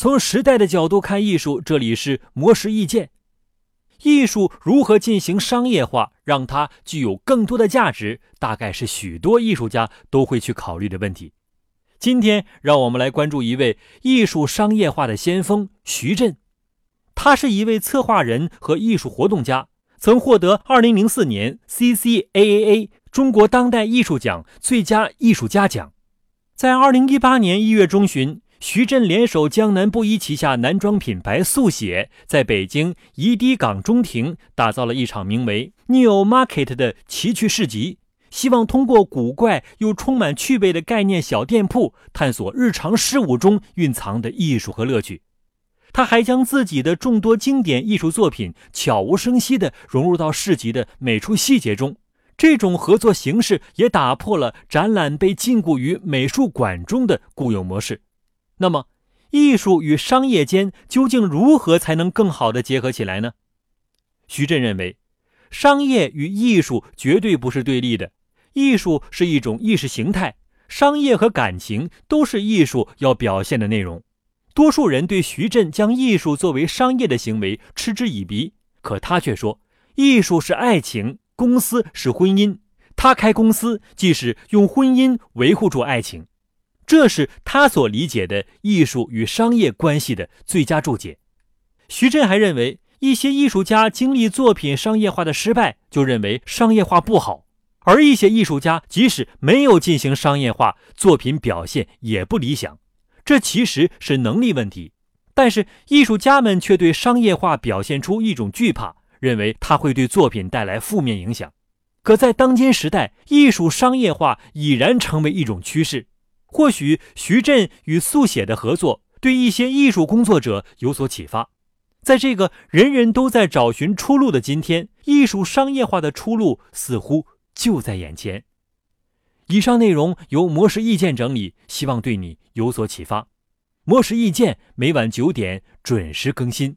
从时代的角度看艺术，这里是魔石意见。艺术如何进行商业化，让它具有更多的价值，大概是许多艺术家都会去考虑的问题。今天，让我们来关注一位艺术商业化的先锋徐震。他是一位策划人和艺术活动家，曾获得2004年 CCAAA 中国当代艺术奖最佳艺术家奖。在2018年1月中旬。徐震联手江南布衣旗下男装品牌速写，在北京怡堤港中庭打造了一场名为 “New Market” 的奇趣市集，希望通过古怪又充满趣味的概念小店铺，探索日常事物中蕴藏的艺术和乐趣。他还将自己的众多经典艺术作品悄无声息地融入到市集的每处细节中。这种合作形式也打破了展览被禁锢于美术馆中的固有模式。那么，艺术与商业间究竟如何才能更好的结合起来呢？徐震认为，商业与艺术绝对不是对立的，艺术是一种意识形态，商业和感情都是艺术要表现的内容。多数人对徐震将艺术作为商业的行为嗤之以鼻，可他却说，艺术是爱情，公司是婚姻，他开公司即使用婚姻维护住爱情。这是他所理解的艺术与商业关系的最佳注解。徐震还认为，一些艺术家经历作品商业化的失败，就认为商业化不好；而一些艺术家即使没有进行商业化，作品表现也不理想。这其实是能力问题，但是艺术家们却对商业化表现出一种惧怕，认为它会对作品带来负面影响。可在当今时代，艺术商业化已然成为一种趋势。或许徐震与速写的合作对一些艺术工作者有所启发。在这个人人都在找寻出路的今天，艺术商业化的出路似乎就在眼前。以上内容由魔石意见整理，希望对你有所启发。魔石意见每晚九点准时更新。